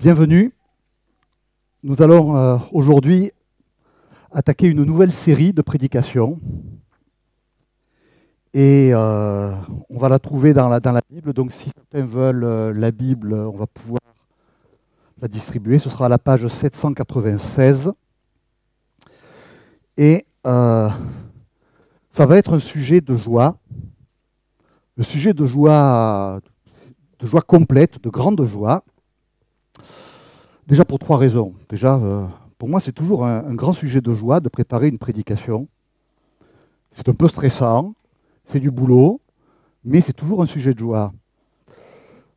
Bienvenue. Nous allons euh, aujourd'hui attaquer une nouvelle série de prédications. Et euh, on va la trouver dans la, Bible. Donc si certains veulent euh, la Bible, on va pouvoir la distribuer. Ce sera à la page 796. Et ça va être un sujet de joie. Le sujet de joie complète, de grande joie. Déjà pour trois raisons. Déjà, euh, pour moi, c'est toujours un, grand sujet de joie de préparer une prédication. C'est un peu stressant, c'est du boulot, mais c'est toujours un sujet de joie.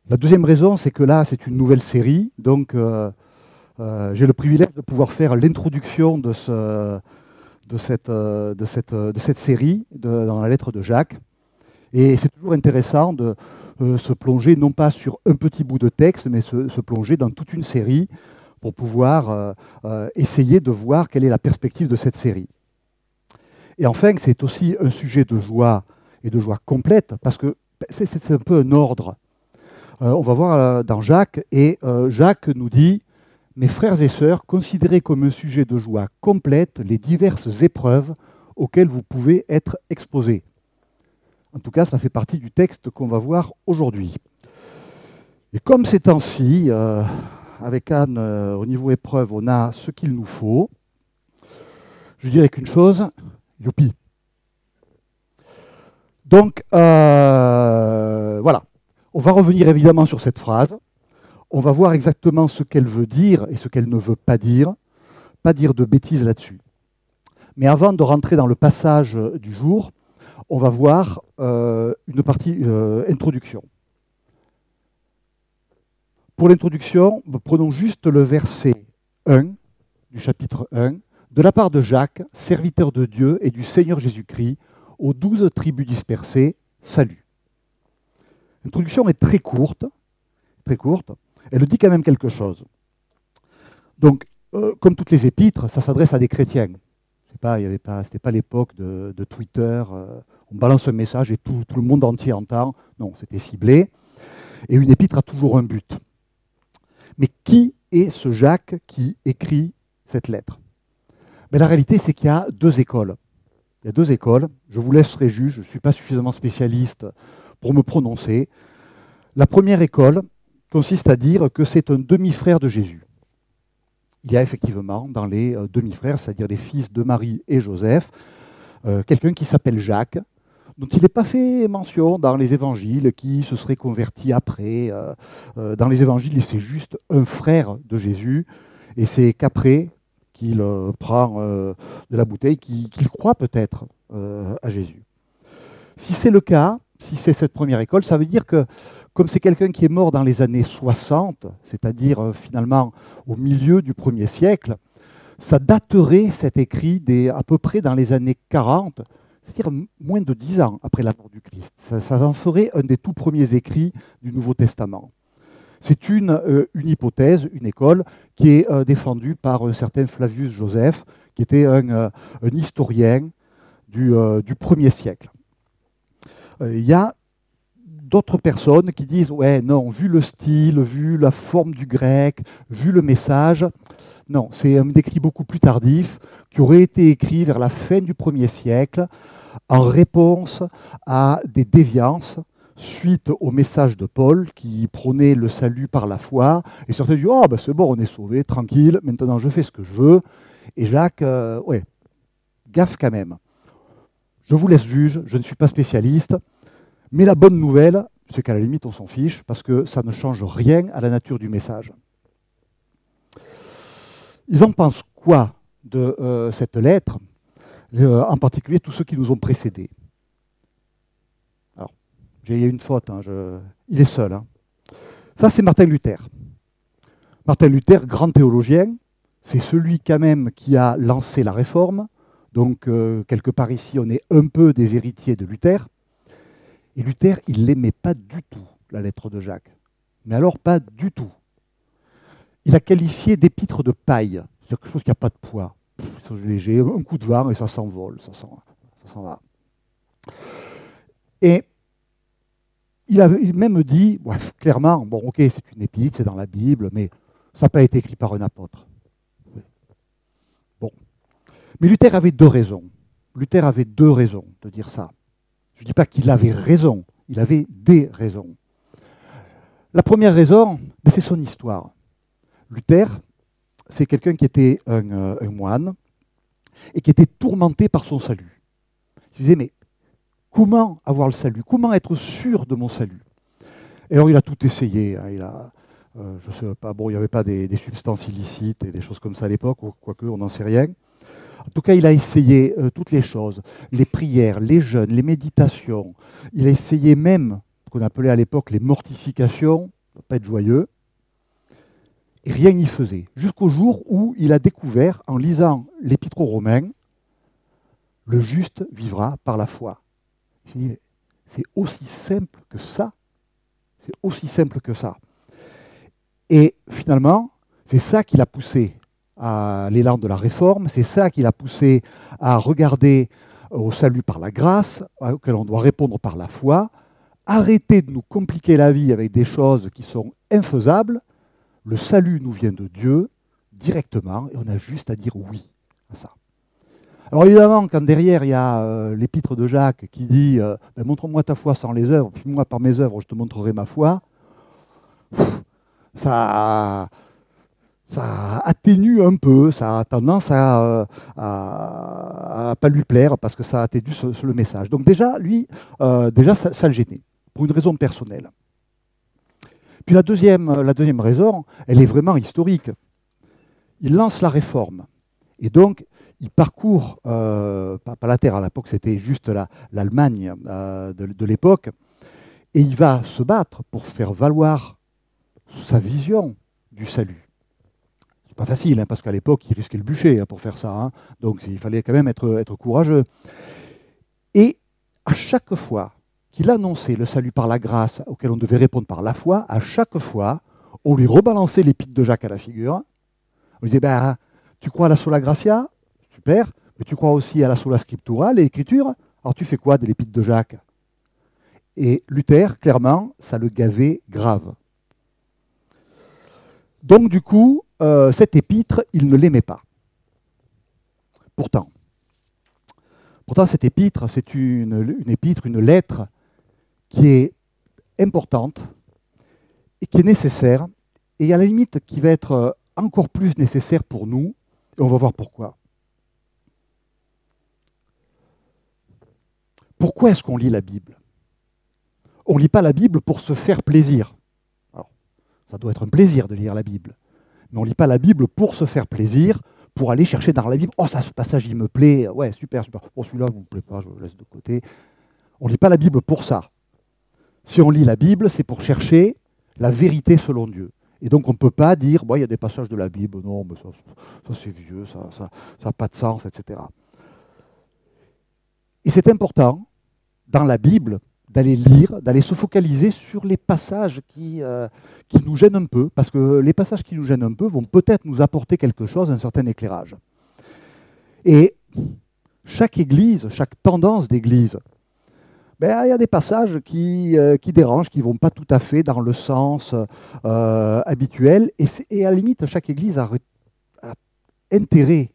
La deuxième raison, c'est que là, c'est une nouvelle série, donc euh, euh, j'ai le privilège de pouvoir faire l'introduction de, cette série dans la lettre de Jacques. Et c'est toujours intéressant de, euh, se plonger non pas sur un petit bout de texte, mais se, plonger dans toute une série pour pouvoir euh, euh, essayer de voir quelle est la perspective de cette série. Et enfin, c'est aussi un sujet de joie et de joie complète, parce que c'est un peu un ordre. on va voir dans Jacques, et Jacques nous dit, mes frères et sœurs, considérez comme un sujet de joie complète les diverses épreuves auxquelles vous pouvez être exposés. En tout cas, ça fait partie du texte qu'on va voir aujourd'hui. Et comme ces temps-ci, euh, avec Anne, euh, au niveau épreuve, on a ce qu'il nous faut, je dirais qu'une chose, youpi. Donc, euh, voilà. On va revenir évidemment sur cette phrase. On va voir exactement ce qu'elle veut dire et ce qu'elle ne veut pas dire. Pas dire de bêtises là-dessus. Mais avant de rentrer dans le passage du jour, on va voir euh, une partie euh, introduction. Pour l'introduction, prenons juste le verset 1 du chapitre 1, de la part de Jacques, serviteur de Dieu et du Seigneur Jésus-Christ, aux douze tribus dispersées, salut. L'introduction est très courte, très courte. Elle dit quand même quelque chose. Donc, euh, comme toutes les épîtres, ça s'adresse à des chrétiens. Ce n'était pas, pas l'époque de, Twitter on balance un message et tout, le monde entier entend. Non, c'était ciblé. Et une épître a toujours un but. Mais qui est ce Jacques qui écrit cette lettre? Mais La réalité, c'est qu'il y a deux écoles. Il y a deux écoles. Je vous laisserai juge, je ne suis pas suffisamment spécialiste pour me prononcer. La première école consiste à dire que c'est un demi-frère de Jésus. Il y a effectivement dans les euh, demi-frères, c'est-à-dire les fils de Marie et Joseph, euh, quelqu'un qui s'appelle Jacques, dont il n'est pas fait mention dans les évangiles, qui se serait converti après. Euh, euh, dans les évangiles, c'est juste un frère de Jésus, et c'est qu'après qu'il euh, prend de la bouteille, qu'il croit peut-être à Jésus. Si c'est le cas, si c'est cette première école, ça veut dire que comme c'est quelqu'un qui est mort dans les années 60, c'est-à-dire finalement au milieu du premier siècle, ça daterait cet écrit à peu près dans les années 40, c'est-à-dire moins de dix ans après la mort du Christ. Ça, en ferait un des tout premiers écrits du Nouveau Testament. C'est une, euh, une, hypothèse, une école, qui est euh, défendue par un certain Flavius Joseph, qui était un, euh, historien du, du, premier siècle. Il y a d'autres personnes qui disent ouais non vu le style vu la forme du grec vu le message non c'est un écrit beaucoup plus tardif qui aurait été écrit vers la fin du premier siècle en réponse à des déviances suite au message de Paul qui prônait le salut par la foi. Et certains disent Oh, ben c'est bon, on est sauvé, tranquille, maintenant je fais ce que je veux. Et Jacques, euh, ouais, gaffe quand même. Je vous laisse juge, je ne suis pas spécialiste. Mais la bonne nouvelle, c'est qu'à la limite, on s'en fiche parce que ça ne change rien à la nature du message. Ils en pensent quoi de euh, cette lettre? En particulier tous ceux qui nous ont précédés. Alors, a une faute, hein, il est seul. Hein. Ça, c'est Martin Luther. Martin Luther, grand théologien, c'est celui quand même qui a lancé la réforme. Donc, euh, quelque part ici, on est un peu des héritiers de Luther. Et Luther, il n'aimait pas du tout la lettre de Jacques. Mais alors, pas du tout. Il a qualifié d'épître de paille, c'est quelque chose qui n'a pas de poids légers, un coup de vent et ça s'envole, ça s'en va. Et il a même dit, clairement, bon ok, c'est une épître, c'est dans la Bible, mais ça n'a pas été écrit par un apôtre. Bon. Mais Luther avait deux raisons. Luther avait deux raisons de dire ça. Je ne dis pas qu'il avait raison, il avait des raisons. La première raison, c'est son histoire. Luther, c'est quelqu'un qui était euh, un, moine et qui était tourmenté par son salut. Il disait, mais comment avoir le salut? Comment être sûr de mon salut? Et alors il a tout essayé. Hein. il a, euh, sais pas, bon, il n'y avait pas des, substances illicites et des choses comme ça à l'époque, quoique on n'en sait rien. En tout cas, il a essayé euh, toutes les choses, les prières, les jeûnes, les méditations. Il a essayé même ce qu'on appelait à l'époque les mortifications, pas être joyeux. Et rien n'y faisait. Jusqu'au jour où il a découvert, en lisant l'Épître aux Romains, le juste vivra par la foi. C'est aussi simple que ça. C'est aussi simple que ça. Et finalement, c'est ça qui l'a poussé à l'élan de la réforme, c'est ça qui l'a poussé à regarder au salut par la grâce, auquel on doit répondre par la foi, arrêter de nous compliquer la vie avec des choses qui sont infaisables. Le salut nous vient de Dieu directement et on a juste à dire oui à ça. Alors évidemment, quand derrière il y a euh, l'épître de Jacques qui dit euh, ben, Montre-moi ta foi sans les œuvres, puis moi par mes œuvres je te montrerai ma foi, ça, ça atténue un peu, ça a tendance à, ne pas lui plaire parce que ça atténue sur, le message. Donc déjà, lui, euh, déjà ça, le gênait, pour une raison personnelle. Puis la deuxième, la deuxième raison, elle est vraiment historique. Il lance la réforme. Et donc, il parcourt, euh, pas, la terre, à l'époque c'était juste l'Allemagne euh, de, de l'époque, et il va se battre pour faire valoir sa vision du salut. Pas facile, hein, parce qu'à l'époque, il risquait le bûcher hein, pour faire ça. Hein. Donc il fallait quand même être, être courageux. Et à chaque fois qu'il annonçait le salut par la grâce, auquel on devait répondre par la foi, à chaque fois, on lui rebalançait l'épître de Jacques à la figure. On lui disait, ben, tu crois à la sola gratia? Super. Mais tu crois aussi à la sola scriptura, l'écriture? Alors tu fais quoi de l'épître de Jacques? Et Luther, clairement, ça le gavait grave. Donc du coup, euh, cet épître, il ne l'aimait pas. Pourtant, pourtant cet épître, c'est une, une, épître, une lettre qui est importante et qui est nécessaire, et à la limite qui va être encore plus nécessaire pour nous, et on va voir pourquoi. Pourquoi est-ce qu'on lit la Bible? On ne lit pas la Bible pour se faire plaisir. Ça doit être un plaisir de lire la Bible. Mais on ne lit pas la Bible pour se faire plaisir, pour aller chercher dans la Bible. Oh, ça, ce passage, il me plaît. Ouais, super, super. Oh, celui-là, il ne me plaît pas, je le laisse de côté. On ne lit pas la Bible pour ça. Si on lit la Bible, c'est pour chercher la vérité selon Dieu. Et donc on ne peut pas dire, il y a des passages de la Bible, non, mais ça, c'est vieux, ça n'a ça, ça pas de sens, etc. Et c'est important, dans la Bible, d'aller lire, d'aller se focaliser sur les passages qui, euh, qui nous gênent un peu, parce que les passages qui nous gênent un peu vont peut-être nous apporter quelque chose, un certain éclairage. Et chaque église, chaque tendance d'église, ben, il y a des passages qui, euh, dérangent, qui ne vont pas tout à fait dans le sens euh, habituel, et, à la limite, chaque église a intérêt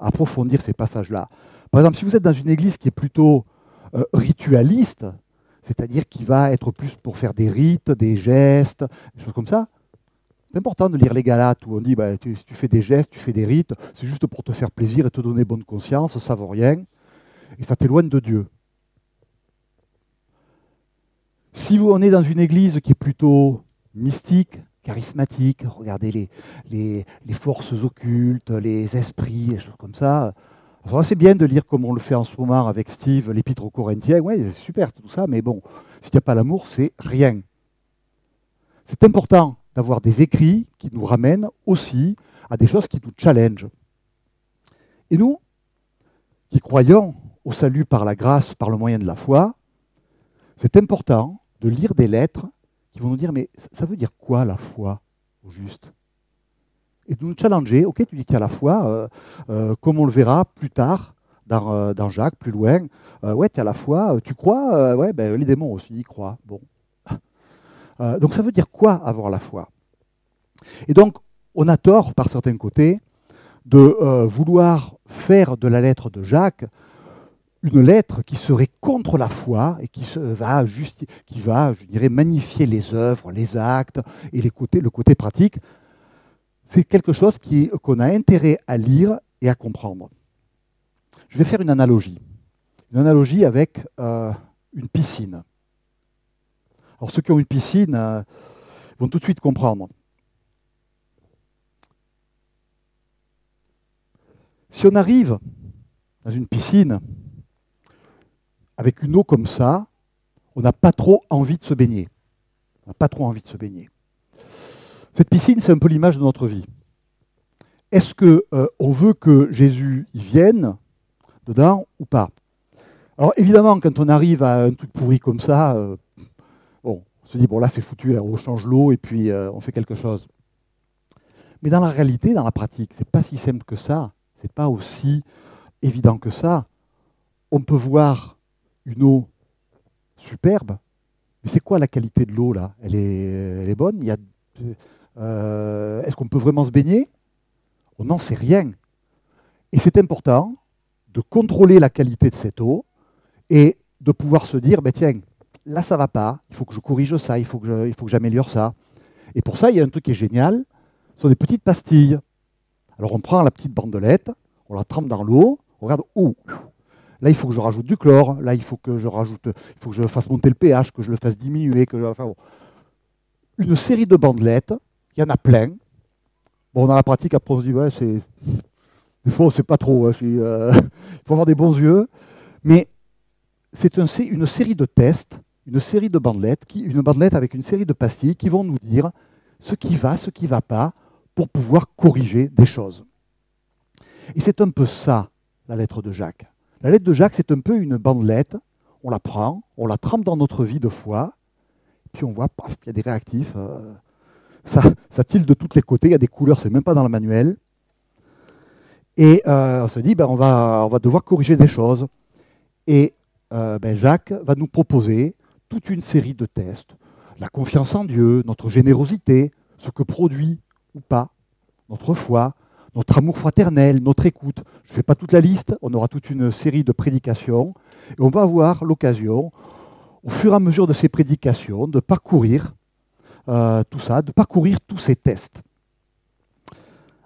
à approfondir ces passages-là. Par exemple, si vous êtes dans une église qui est plutôt ritualiste, c'est-à-dire qui va être plus pour faire des rites, des gestes, des choses comme ça. C'est important de lire les Galates où on dit bah, tu, fais des gestes, tu fais des rites, c'est juste pour te faire plaisir et te donner bonne conscience, ça vaut rien, et ça t'éloigne de Dieu. Si on est dans une église qui est plutôt mystique, charismatique, regardez les, les, les forces occultes, les esprits, des choses comme ça, c'est bien de lire comme on le fait en ce moment avec Steve, l'épître aux Corinthiens. Oui, c'est super tout ça, mais bon, s'il n'y a pas l'amour, c'est rien. C'est important d'avoir des écrits qui nous ramènent aussi à des choses qui nous challengent. Et nous, qui croyons au salut par la grâce, par le moyen de la foi, c'est important de lire des lettres qui vont nous dire, mais ça veut dire quoi la foi au juste? Et de nous challenger. Ok, tu dis qu'il y a la foi, euh, euh, comme on le verra plus tard dans, euh, Jacques, plus loin. ouais, tu as la foi, tu crois Ouais, ben, les démons aussi, ils croient. Bon. donc ça veut dire quoi avoir la foi? Et donc, on a tort, par certains côtés, de vouloir faire de la lettre de Jacques une lettre qui serait contre la foi et qui va, qui va je dirais, magnifier les œuvres, les actes et le côté pratique. C'est quelque chose qu'on a intérêt à lire et à comprendre. Je vais faire une analogie. Une analogie avec euh, une piscine. Alors ceux qui ont une piscine euh, vont tout de suite comprendre. Si on arrive dans une piscine avec une eau comme ça, on n'a pas trop envie de se baigner. On n'a pas trop envie de se baigner. Cette piscine, c'est un peu l'image de notre vie. Est-ce qu'on euh, veut que Jésus y vienne dedans ou pas? Alors évidemment, quand on arrive à un truc pourri comme ça, euh, bon, on se dit, bon là c'est foutu, on change l'eau et puis euh, on fait quelque chose. Mais dans la réalité, dans la pratique, c'est pas si simple que ça, c'est pas aussi évident que ça. On peut voir une eau superbe, mais c'est quoi la qualité de l'eau là? Elle est, elle est, bonne? Euh, Est-ce qu'on peut vraiment se baigner? On n'en sait rien. Et c'est important de contrôler la qualité de cette eau et de pouvoir se dire, ben tiens, là ça va pas, il faut que je corrige ça, il faut que j'améliore ça. Et pour ça, il y a un truc qui est génial, ce sont des petites pastilles. Alors on prend la petite bandelette, on la trempe dans l'eau, on regarde, oh, Là, il faut que je rajoute du chlore. Là, il faut que je rajoute, il faut que je fasse monter le pH, que je le fasse diminuer. Que enfin, Une série de bandelettes, il y en a plein. Bon, dans la pratique, après, on se dit, ouais, c'est. Des fois, c'est pas trop. Hein, euh, il faut avoir des bons yeux. Mais c'est une série de tests, une série de bandelettes, une bandelette avec une série de pastilles qui vont nous dire ce qui va, ce qui ne va pas, pour pouvoir corriger des choses. Et c'est un peu ça, la lettre de Jacques. La lettre de Jacques, c'est un peu une bandelette. On la prend, on la trempe dans notre vie de foi, puis on voit, paf, il y a des réactifs. Euh, ça, ça de tous les côtés, il y a des couleurs, c'est même pas dans le manuel. Et euh, on se dit, ben, on, va, on va devoir corriger des choses. Et euh, ben, Jacques va nous proposer toute une série de tests. La confiance en Dieu, notre générosité, ce que produit ou pas notre foi, notre amour fraternel, notre écoute. Je ne fais pas toute la liste, on aura toute une série de prédications, et on va avoir l'occasion, au fur et à mesure de ces prédications, de parcourir euh, tout ça, de parcourir tous ces tests.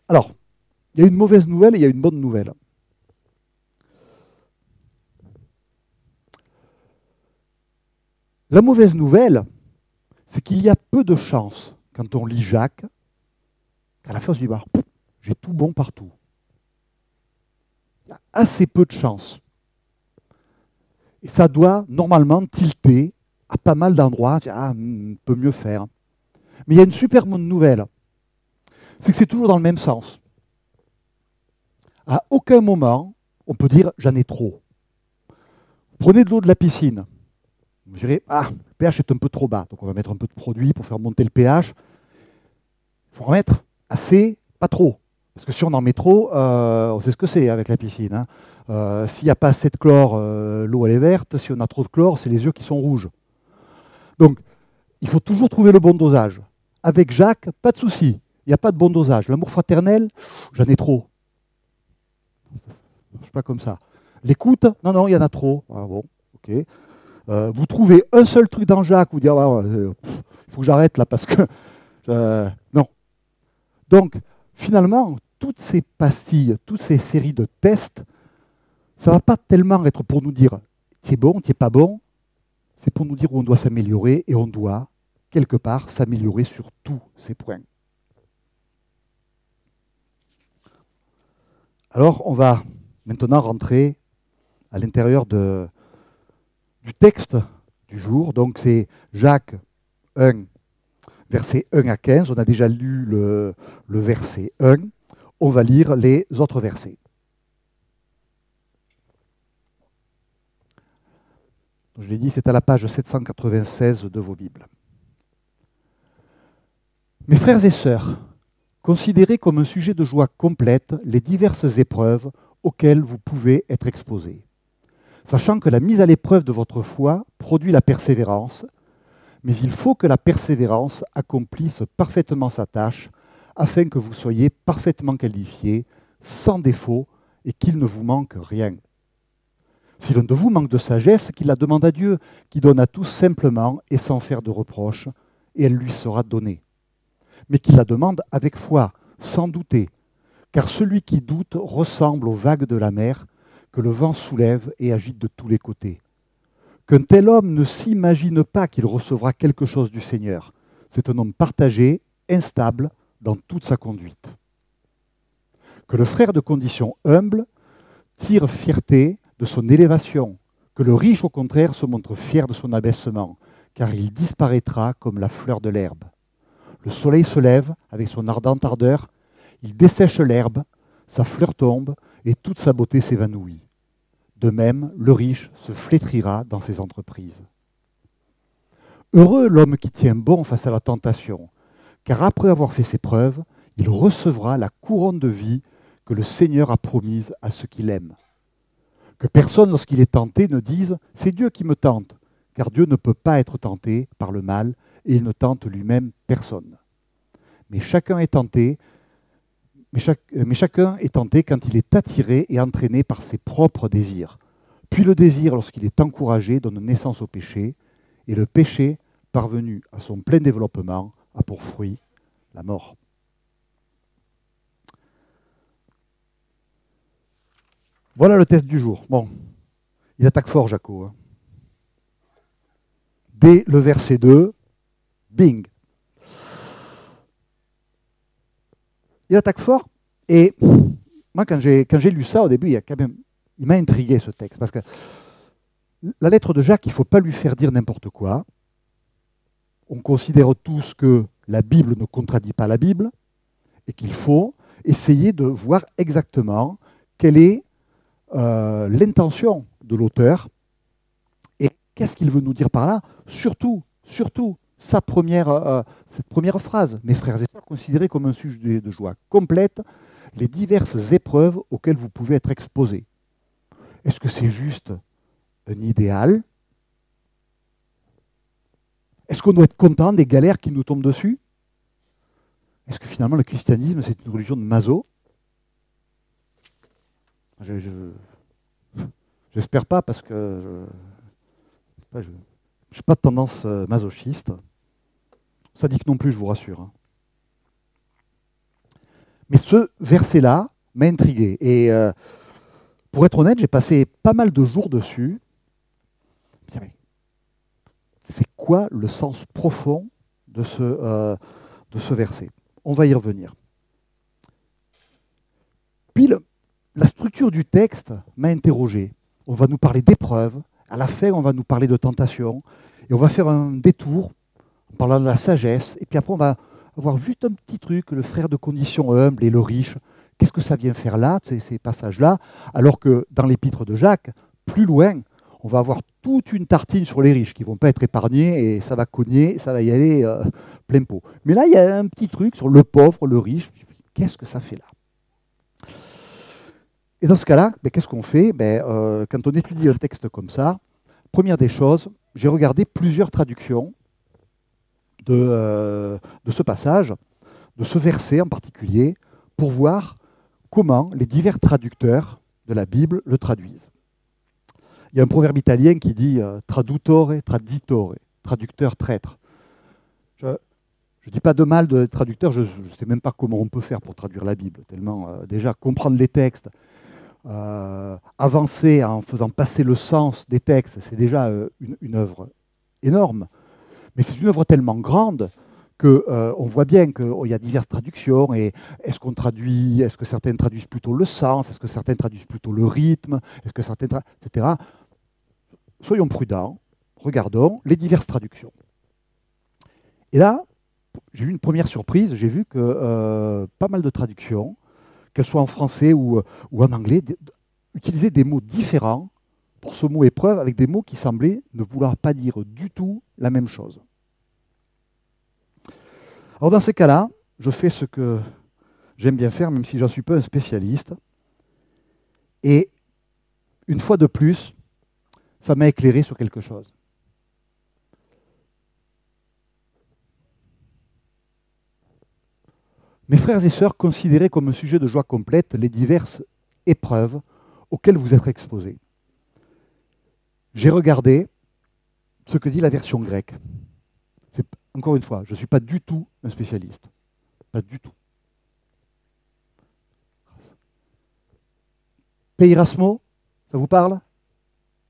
Alors, il y a une mauvaise nouvelle et il y a une bonne nouvelle. La mauvaise nouvelle, c'est qu'il y a peu de chances, quand on lit Jacques, qu'à la fin on se dit, bah, j'ai tout bon partout. Il y a assez peu de chance. Et ça doit normalement tilter à pas mal d'endroits. Ah, hmm, on peut mieux faire. Mais il y a une super bonne nouvelle. C'est que c'est toujours dans le même sens. À aucun moment, on peut dire j'en ai trop. Prenez de l'eau de la piscine. Vous direz, ah, le pH est un peu trop bas. Donc on va mettre un peu de produit pour faire monter le pH. Il faut en mettre assez, pas trop. Parce que si on en met trop, euh, on sait ce que c'est avec la piscine. Hein. Euh, s'il n'y a pas assez de chlore, euh, l'eau elle est verte. Si on a trop de chlore, c'est les yeux qui sont rouges. Donc, il faut toujours trouver le bon dosage. Avec Jacques, pas de souci. Il n'y a pas de bon dosage. L'amour fraternel, j'en ai trop. Je ne pas comme ça. L'écoute, non, non, il y en a trop. Ah, bon, ok. vous trouvez un seul truc dans Jacques, vous dites, ah, il faut que j'arrête là parce que. non. Donc, finalement, toutes ces pastilles, toutes ces séries de tests, ça ne va pas tellement être pour nous dire tu es bon, tu n'es pas bon, c'est pour nous dire où on doit s'améliorer et on doit, quelque part, s'améliorer sur tous ces points. Alors, on va maintenant rentrer à l'intérieur du texte du jour. Donc, c'est Jacques 1, versets 1 à 15. On a déjà lu le, le verset 1 on va lire les autres versets. Je l'ai dit, c'est à la page 796 de vos Bibles. Mes frères et sœurs, considérez comme un sujet de joie complète les diverses épreuves auxquelles vous pouvez être exposés, sachant que la mise à l'épreuve de votre foi produit la persévérance, mais il faut que la persévérance accomplisse parfaitement sa tâche afin que vous soyez parfaitement qualifiés, sans défaut, et qu'il ne vous manque rien. Si l'un de vous manque de sagesse, qu'il la demande à Dieu, qui donne à tous simplement et sans faire de reproches, et elle lui sera donnée. Mais qu'il la demande avec foi, sans douter, car celui qui doute ressemble aux vagues de la mer que le vent soulève et agite de tous les côtés. Qu'un tel homme ne s'imagine pas qu'il recevra quelque chose du Seigneur. C'est un homme partagé, instable dans toute sa conduite. Que le frère de condition humble tire fierté de son élévation, que le riche au contraire se montre fier de son abaissement, car il disparaîtra comme la fleur de l'herbe. Le soleil se lève avec son ardente ardeur, il dessèche l'herbe, sa fleur tombe et toute sa beauté s'évanouit. De même, le riche se flétrira dans ses entreprises. Heureux l'homme qui tient bon face à la tentation, car après avoir fait ses preuves, il recevra la couronne de vie que le Seigneur a promise à ceux qui l'aiment. Que personne, lorsqu'il est tenté, ne dise ⁇ C'est Dieu qui me tente ⁇ car Dieu ne peut pas être tenté par le mal, et il ne tente lui-même personne. Mais chacun est tenté euh, mais, chacun est tenté quand il est attiré et entraîné par ses propres désirs. Puis le désir, lorsqu'il est encouragé, donne naissance au péché, et le péché, parvenu à son plein développement, a pour fruit la mort. Voilà le test du jour. Bon, il attaque fort, Jaco. Hein. Dès le verset 2, bing, il attaque fort. Et moi, quand j'ai, lu ça, au début, il, quand même, m'a intrigué ce texte. Parce que la lettre de Jacques, il ne faut pas lui faire dire n'importe quoi. On considère tous que la Bible ne contradit pas la Bible et qu'il faut essayer de voir exactement quelle est euh, l'intention de l'auteur et qu'est-ce qu'il veut nous dire par là. Surtout, surtout, sa première, euh, cette première phrase, mes frères et sœurs, considérés comme un sujet de joie complète, les diverses épreuves auxquelles vous pouvez être exposés. Est-ce que c'est juste un idéal? Est-ce qu'on doit être content des galères qui nous tombent dessus? Est-ce que finalement le christianisme c'est une religion de maso? J'espère pas parce que je n'ai pas de tendance euh, masochiste. Ça dit que non plus, je vous rassure. Hein. Mais ce verset-là m'a intrigué. Et euh, pour être honnête, j'ai passé pas mal de jours dessus. C'est quoi le sens profond de ce, euh, de ce verset? On va y revenir. Puis la structure du texte m'a interrogé. On va nous parler d'épreuves. À la fin, on va nous parler de tentation. Et on va faire un détour en parlant de la sagesse. Et puis après, on va avoir juste un petit truc, le frère de condition humble et le riche. Qu'est-ce que ça vient faire là, ces, passages-là? Alors que dans l'épître de Jacques, plus loin, on va avoir toute une tartine sur les riches qui ne vont pas être épargnés et ça va cogner, ça va y aller euh, plein pot. Mais là, il y a un petit truc sur le pauvre, le riche. Qu'est-ce que ça fait là? Et dans ce cas-là, ben, qu'est-ce qu'on fait? Ben, euh, Quand on étudie un texte comme ça, première des choses, j'ai regardé plusieurs traductions euh, de, ce passage, de ce verset en particulier, pour voir comment les divers traducteurs de la Bible le traduisent. Il y a un proverbe italien qui dit euh, tradutore, traditore, traducteur, traître. Je ne dis pas de mal de traducteur, je ne sais même pas comment on peut faire pour traduire la Bible, tellement euh, déjà comprendre les textes, avancer en faisant passer le sens des textes, c'est déjà une, une œuvre énorme. Mais c'est une œuvre tellement grande qu'on euh, voit bien qu'il y a diverses traductions. Est-ce qu'on traduit, est-ce que certaines traduisent plutôt le sens, est-ce que certaines traduisent plutôt le rythme, est-ce que certaines, etc. Soyons prudents, regardons les diverses traductions. Et là, j'ai eu une première surprise. J'ai vu que euh, pas mal de traductions, qu'elles soient en français ou, ou en anglais, utilisaient des mots différents pour ce mot épreuve avec des mots qui semblaient ne vouloir pas dire du tout la même chose. Alors dans ces cas-là, je fais ce que j'aime bien faire, même si j'en suis pas un spécialiste. Et une fois de plus, ça m'a éclairé sur quelque chose. Mes frères et sœurs, considérez comme un sujet de joie complète les diverses épreuves auxquelles vous êtes exposés. J'ai regardé ce que dit la version grecque. Encore une fois, je ne suis pas du tout un spécialiste. Pas du tout. Peirasmo, ça vous parle?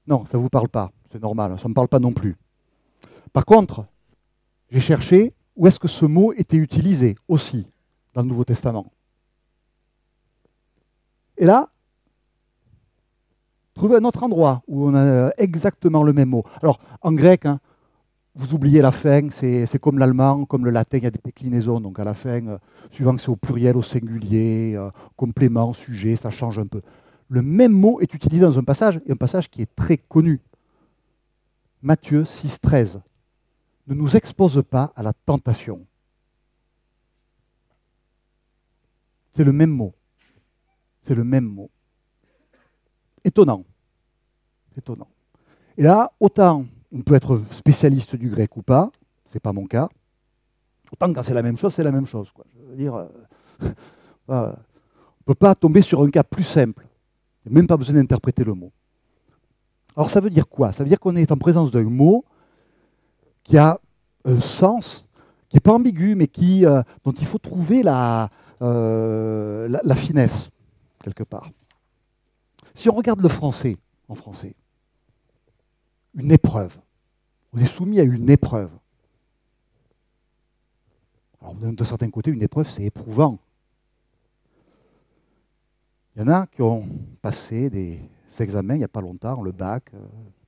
Non, ça ne vous parle pas. C'est normal, ça ne me parle pas non plus. Par contre, j'ai cherché où est-ce que ce mot était utilisé aussi dans le Nouveau Testament. Et là, trouvez un autre endroit où on a exactement le même mot. Alors, en grec, hein, vous oubliez la fin, c'est comme l'allemand, comme le latin, il y a des déclinaisons. Donc à la fin, euh, suivant que c'est au pluriel, au singulier, euh, complément, sujet, ça change un peu. Le même mot est utilisé dans un passage, et un passage qui est très connu. Matthieu 6, 13. Ne nous expose pas à la tentation. C'est le même mot. C'est le même mot. Étonnant. Étonnant. Et là, autant on peut être spécialiste du grec ou pas, ce n'est pas mon cas. Autant quand c'est la même chose, c'est la même chose. Quoi. Je veux dire, euh, on ne peut pas tomber sur un cas plus simple. Il n'y a même pas besoin d'interpréter le mot. Alors ça veut dire quoi? Ça veut dire qu'on est en présence d'un mot qui a un sens, qui n'est pas ambigu, mais qui, euh, dont il faut trouver la, euh, la, finesse, quelque part. Si on regarde le français, en français, une épreuve, on est soumis à une épreuve. Alors, de certains côtés, une épreuve, c'est éprouvant. Il y en a qui ont passé des examens il n'y a pas longtemps, le bac, euh,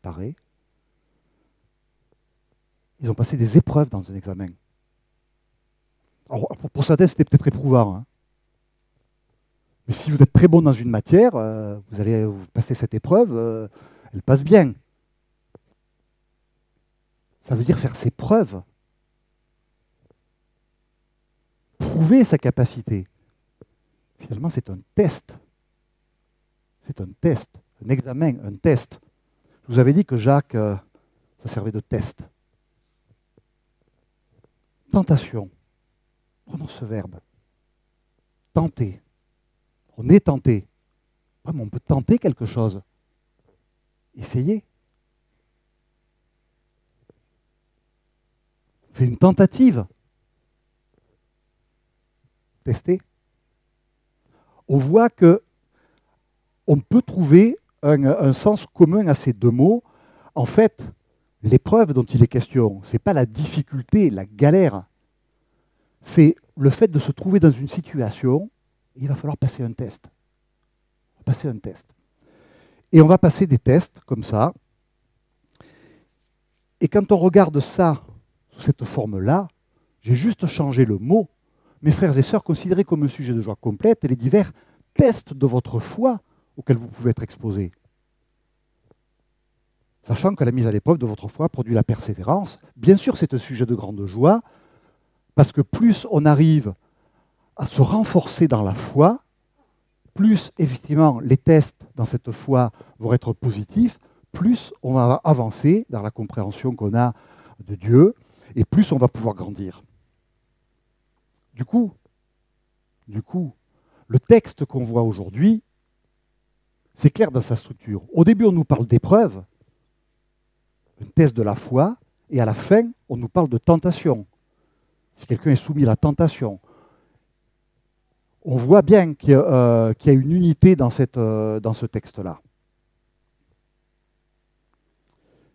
pareil. Ils ont passé des épreuves dans un examen pour certains, c'était peut-être éprouvant. Hein. Mais si vous êtes très bon dans une matière, euh, vous allez passer cette épreuve, euh, elle passe bien. Ça veut dire faire ses preuves. Prouver sa capacité. Finalement, c'est un test. C'est un test, un examen, un test. Je vous avais dit que Jacques, euh, ça servait de test. Tentation. Prenons ce verbe. Tenter. On est tenté. on peut tenter quelque chose. Essayez. Fais une tentative. Testez. On voit que on peut trouver un, sens commun à ces deux mots. En fait, l'épreuve dont il est question, ce n'est pas la difficulté, la galère, c'est le fait de se trouver dans une situation, il va falloir passer un test. Passer un test. Et on va passer des tests comme ça. Et quand on regarde ça sous cette forme-là, j'ai juste changé le mot. Mes frères et sœurs, considérez comme un sujet de joie complète les divers tests de votre foi auxquels vous pouvez être exposés. Sachant que la mise à l'épreuve de votre foi produit la persévérance. Bien sûr, c'est un sujet de grande joie, parce que plus on arrive à se renforcer dans la foi, plus effectivement les tests dans cette foi vont être positifs, plus on va avancer dans la compréhension qu'on a de Dieu, et plus on va pouvoir grandir. Du coup, du coup, le texte qu'on voit aujourd'hui, c'est clair dans sa structure. Au début, on nous parle d'épreuve, un test de la foi, et à la fin, on nous parle de tentation si quelqu'un est soumis à la tentation, on voit bien qu'il y, a euh, une unité dans, euh, dans ce texte-là.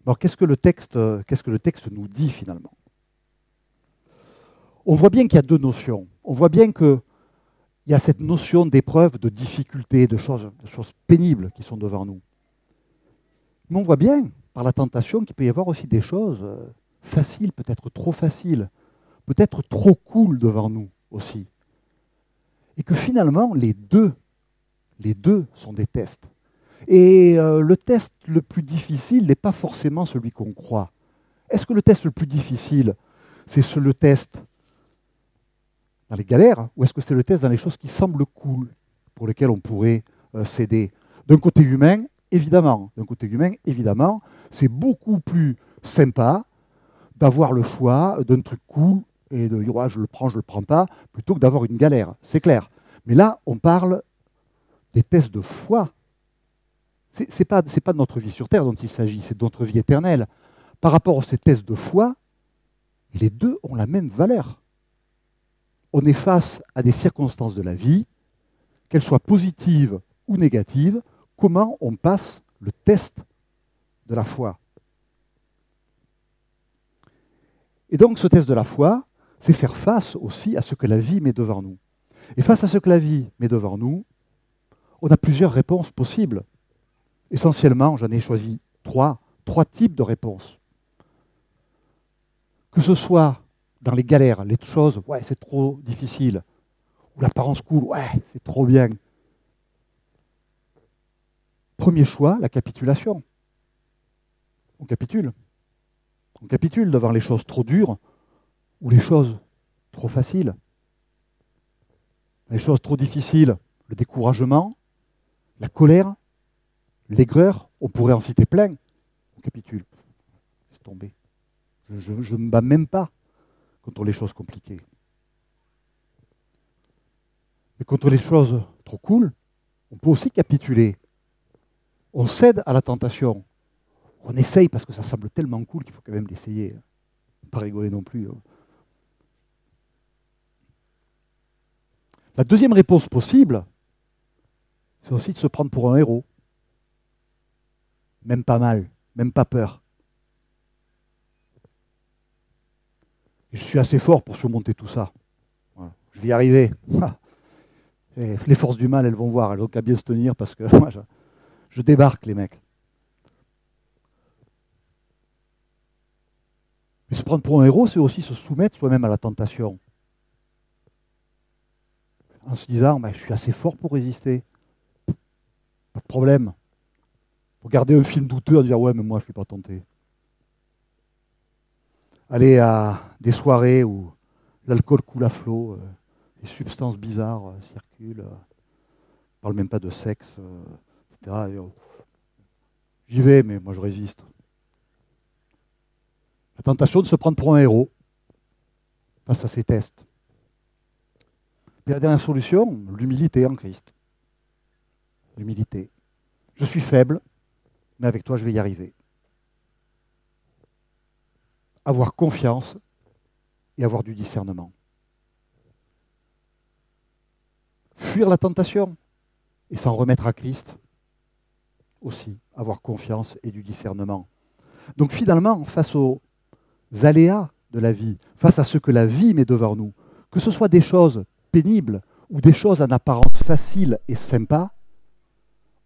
Alors qu'est-ce que, le texte, nous dit finalement? On voit bien qu'il y a deux notions. On voit bien qu'il y a cette notion d'épreuve, de difficulté, de choses, de choses pénibles qui sont devant nous. Mais on voit bien, par la tentation, qu'il peut y avoir aussi des choses euh, faciles, peut-être trop faciles, peut-être trop cool devant nous aussi. Et que finalement, les deux, les deux sont des tests. Et euh, le test le plus difficile n'est pas forcément celui qu'on croit. Est-ce que le test le plus difficile, c'est le test dans les galères, ou est-ce que c'est le test dans les choses qui semblent cool, pour lesquelles on pourrait euh, céder D'un côté humain, évidemment. D'un côté humain, évidemment, c'est beaucoup plus sympa d'avoir le choix d'un truc cool et de dire je le prends, je ne le prends pas, plutôt que d'avoir une galère. C'est clair. Mais là, on parle des tests de foi. Ce n'est pas, pas de notre vie sur Terre dont il s'agit, c'est de notre vie éternelle. Par rapport à ces tests de foi, les deux ont la même valeur. On est face à des circonstances de la vie, qu'elles soient positives ou négatives, comment on passe le test de la foi? Et donc ce test de la foi, c'est faire face aussi à ce que la vie met devant nous. Et face à ce que la vie met devant nous, on a plusieurs réponses possibles. Essentiellement, j'en ai choisi trois, trois types de réponses. Que ce soit dans les galères, les choses, ouais, c'est trop difficile, ou l'apparence cool, ouais, c'est trop bien. Premier choix, la capitulation. On capitule. On capitule devant les choses trop dures ou les choses trop faciles. Les choses trop difficiles, le découragement, la colère, l'aigreur, on pourrait en citer plein. On capitule. C'est tombé. Je ne me bats même pas contre les choses compliquées. Mais contre les choses trop cool, on peut aussi capituler. On cède à la tentation on essaye parce que ça semble tellement cool qu'il faut quand même l'essayer. Pas rigoler non plus. Hein. La deuxième réponse possible, c'est aussi de se prendre pour un héros. Même pas mal, même pas peur. je suis assez fort pour surmonter tout ça. Je vais y arriver. les forces du mal, elles vont voir, elles vont qu'à bien se tenir parce que moi, je débarque, les mecs. Mais se prendre pour un héros, c'est aussi se soumettre soi-même à la tentation. En se disant, bah, je suis assez fort pour résister. Pas de problème. Regarder un film douteux et dire, ouais, mais moi, je ne suis pas tenté. Aller à des soirées où l'alcool coule à flot, euh, les substances bizarres euh, circulent. Euh, ne parle même pas de sexe, etc. J'y vais, mais moi, je résiste. La tentation de se prendre pour un héros face à ces tests. Puis la dernière solution, l'humilité en Christ. L'humilité. Je suis faible, mais avec toi, je vais y arriver. Avoir confiance et avoir du discernement. Fuir la tentation et s'en remettre à Christ aussi. Avoir confiance et du discernement. Donc finalement, face aux aléas de la vie, face à ce que la vie met devant nous, que ce soit des choses pénibles ou des choses en apparence faciles et sympas,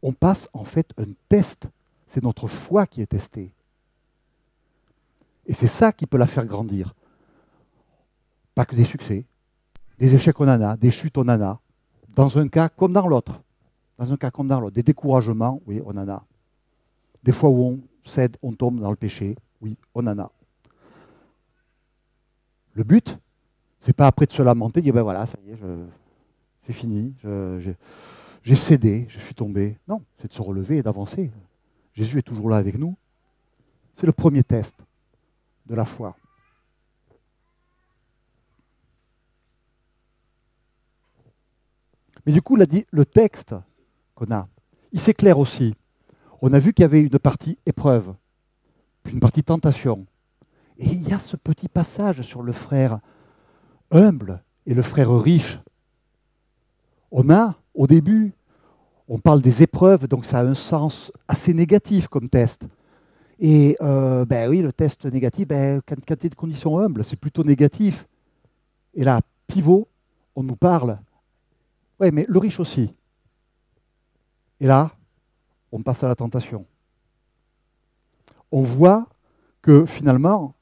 on passe en fait un test. C'est notre foi qui est testée. Et c'est ça qui peut la faire grandir. Pas que des succès, des échecs on en a, des chutes on en a, dans un cas comme dans l'autre. Dans un cas comme dans l'autre. Des découragements, oui, on en a. Des fois où on cède, on tombe dans le péché, oui, on en a. Le but, c'est pas après de se lamenter, de dire ben voilà, ça y est, c'est fini, j'ai cédé, je suis tombé. Non, c'est de se relever et d'avancer. Jésus est toujours là avec nous. C'est le premier test de la foi. Mais du coup, le texte qu'on a, il s'éclaire aussi. On a vu qu'il y avait une partie épreuve, puis une partie tentation, et il y a ce petit passage sur le frère humble et le frère riche. On a, au début, on parle des épreuves, donc ça a un sens assez négatif comme test. Et euh, ben oui, le test négatif, ben, quand, quand il y a des conditions humbles, c'est plutôt négatif. Et là, pivot, on nous parle. Oui, mais le riche aussi. Et là, on passe à la tentation. On voit que finalement,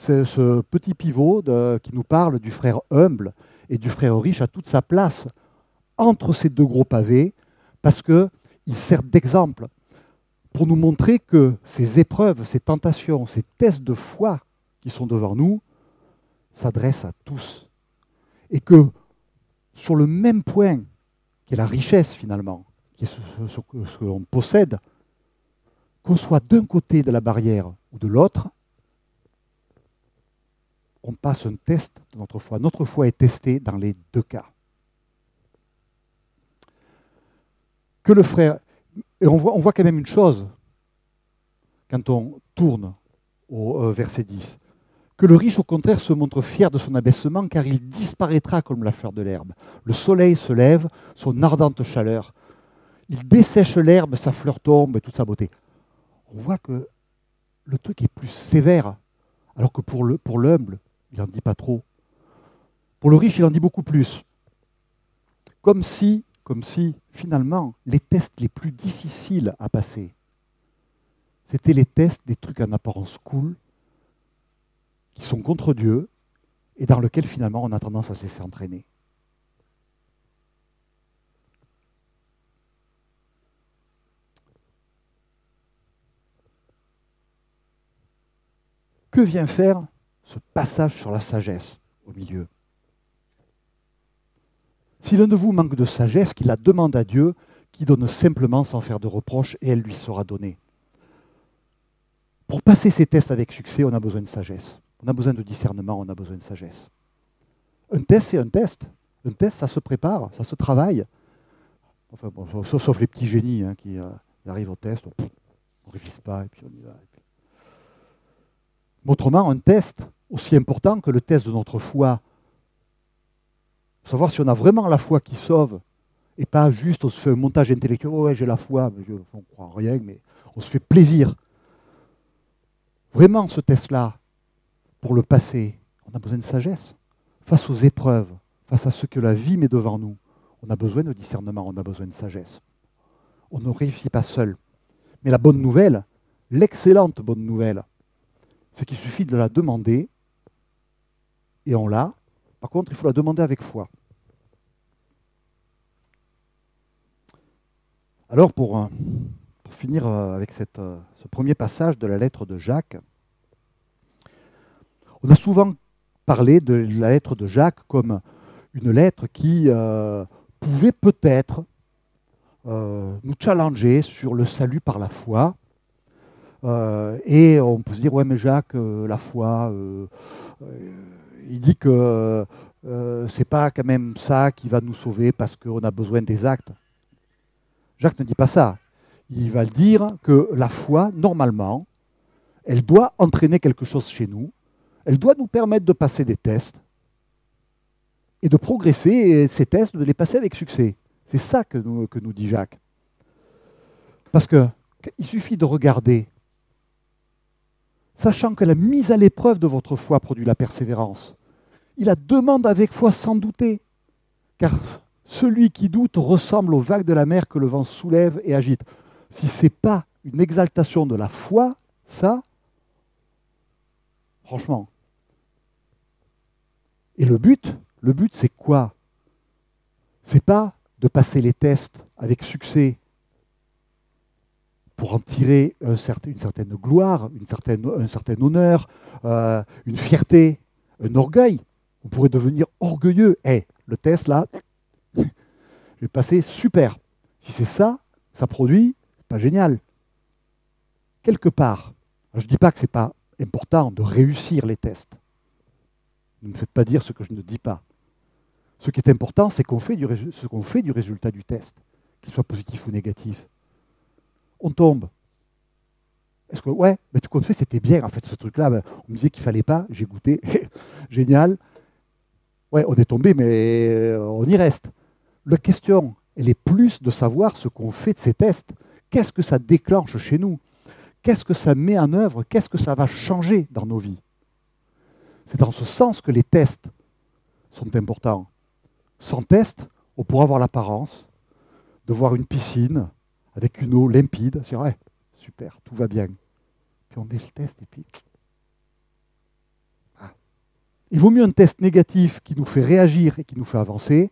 c'est ce petit pivot qui nous parle du frère humble et du frère riche à toute sa place entre ces deux gros pavés, parce qu'il sert d'exemple pour nous montrer que ces épreuves, ces tentations, ces tests de foi qui sont devant nous s'adressent à tous. Et que sur le même point, qui est la richesse finalement, qui est ce, ce que l'on possède, qu'on soit d'un côté de la barrière ou de l'autre, on passe un test de notre foi. Notre foi est testée dans les deux cas. Que le frère. Et on voit, quand même une chose quand on tourne au euh, verset 10. Que le riche, au contraire, se montre fier de son abaissement, car il disparaîtra comme la fleur de l'herbe. Le soleil se lève, son ardente chaleur. Il dessèche l'herbe, sa fleur tombe et toute sa beauté. On voit que le truc est plus sévère, alors que pour l'humble, il n'en dit pas trop. Pour le riche, il en dit beaucoup plus. Comme si, comme si, finalement, les tests les plus difficiles à passer, c'était les tests des trucs en apparence cool, qui sont contre Dieu, et dans lesquels finalement on a tendance à se laisser entraîner. Que vient faire ce passage sur la sagesse au milieu Si l'un de vous manque de sagesse, qu'il la demande à Dieu, qui donne simplement sans faire de reproches, et elle lui sera donnée. Pour passer ces tests avec succès, on a besoin de sagesse. On a besoin de discernement, on a besoin de sagesse. Un test, c'est un test. Un test, ça se prépare, ça se travaille. Enfin, sauf, les petits génies hein, qui euh, arrivent au test, on ne révise pas, et puis on y va. autrement, un test, aussi important que le test de notre foi, savoir si on a vraiment la foi qui sauve, et pas juste on se fait un montage intellectuel, oh ouais j'ai la foi, mais je, on ne croit en rien, mais on se fait plaisir. Vraiment ce test-là, pour le passer, on a besoin de sagesse. Face aux épreuves, face à ce que la vie met devant nous, on a besoin de discernement, on a besoin de sagesse. On ne réussit pas seul. Mais la bonne nouvelle, l'excellente bonne nouvelle, c'est qu'il suffit de la demander et on l'a. Par contre, il faut la demander avec foi. Alors, pour, euh, finir euh, avec euh, ce premier passage de la lettre de Jacques, on a souvent parlé de la lettre de Jacques comme une lettre qui pouvait peut-être nous challenger sur le salut par la foi. et on peut se dire, ouais, mais Jacques, la foi, il dit que euh, ce n'est pas quand même ça qui va nous sauver parce qu'on a besoin des actes. Jacques ne dit pas ça. Il va dire que la foi, normalement, elle doit entraîner quelque chose chez nous, elle doit nous permettre de passer des tests et de progresser, ces tests, de les passer avec succès. C'est ça que que nous dit Jacques. Parce qu'il suffit de regarder sachant que la mise à l'épreuve de votre foi produit la persévérance. Il la demande avec foi sans douter, car celui qui doute ressemble aux vagues de la mer que le vent soulève et agite. Si ce n'est pas une exaltation de la foi, ça, franchement. Et le but, le but c'est quoi? C'est pas de passer les tests avec succès pour en tirer une certaine gloire, un certain honneur, euh, une fierté, un orgueil. On pourrait devenir orgueilleux. Eh, le test là, je vais passer super. Si c'est ça, ça produit, pas génial. Quelque part, je ne dis pas que ce n'est pas important de réussir les tests. Ne me faites pas dire ce que je ne dis pas. Ce qui est important, c'est qu'on fait, ce qu'on fait du résultat du test, qu'il soit positif ou négatif on tombe. Est-ce que, ouais, mais tout compte fait, c'était bien, en fait, ce truc-là. Ben, on me disait qu'il fallait pas, j'ai goûté, génial. Ouais, on est tombé, mais euh, on y reste. La question, elle est plus de savoir ce qu'on fait de ces tests. Qu'est-ce que ça déclenche chez nous? Qu'est-ce que ça met en œuvre? Qu'est-ce que ça va changer dans nos vies? C'est dans ce sens que les tests sont importants. Sans test, on pourra avoir l'apparence de voir une piscine, avec une eau limpide. Vrai, super, tout va bien. Puis on met le test et puis. Ah. Il vaut mieux un test négatif qui nous fait réagir et qui nous fait avancer,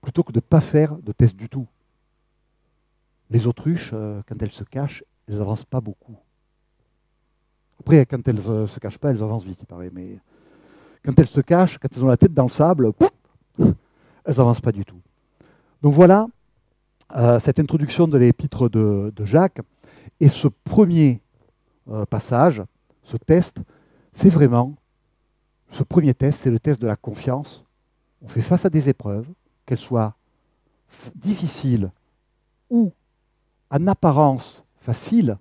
plutôt que de ne pas faire de test du tout. Les autruches, euh, quand elles se cachent, elles n'avancent pas beaucoup. Après, quand elles ne euh, se cachent pas, elles avancent vite, il paraît. Mais quand elles se cachent, quand elles ont la tête dans le sable, elles n'avancent pas du tout. Donc voilà, euh, cette introduction de l'épître de, Jacques. Et ce premier euh, passage, ce test, c'est vraiment, ce premier test, c'est le test de la confiance. On fait face à des épreuves, qu'elles soient difficiles ou en apparence faciles.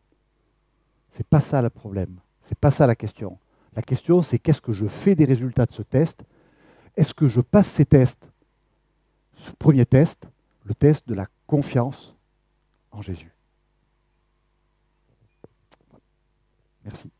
C'est pas ça le problème. C'est pas ça la question. La question, c'est qu'est-ce que je fais des résultats de ce test? Est-ce que je passe ces tests? Ce premier test, le test de la confiance en Jésus. Merci.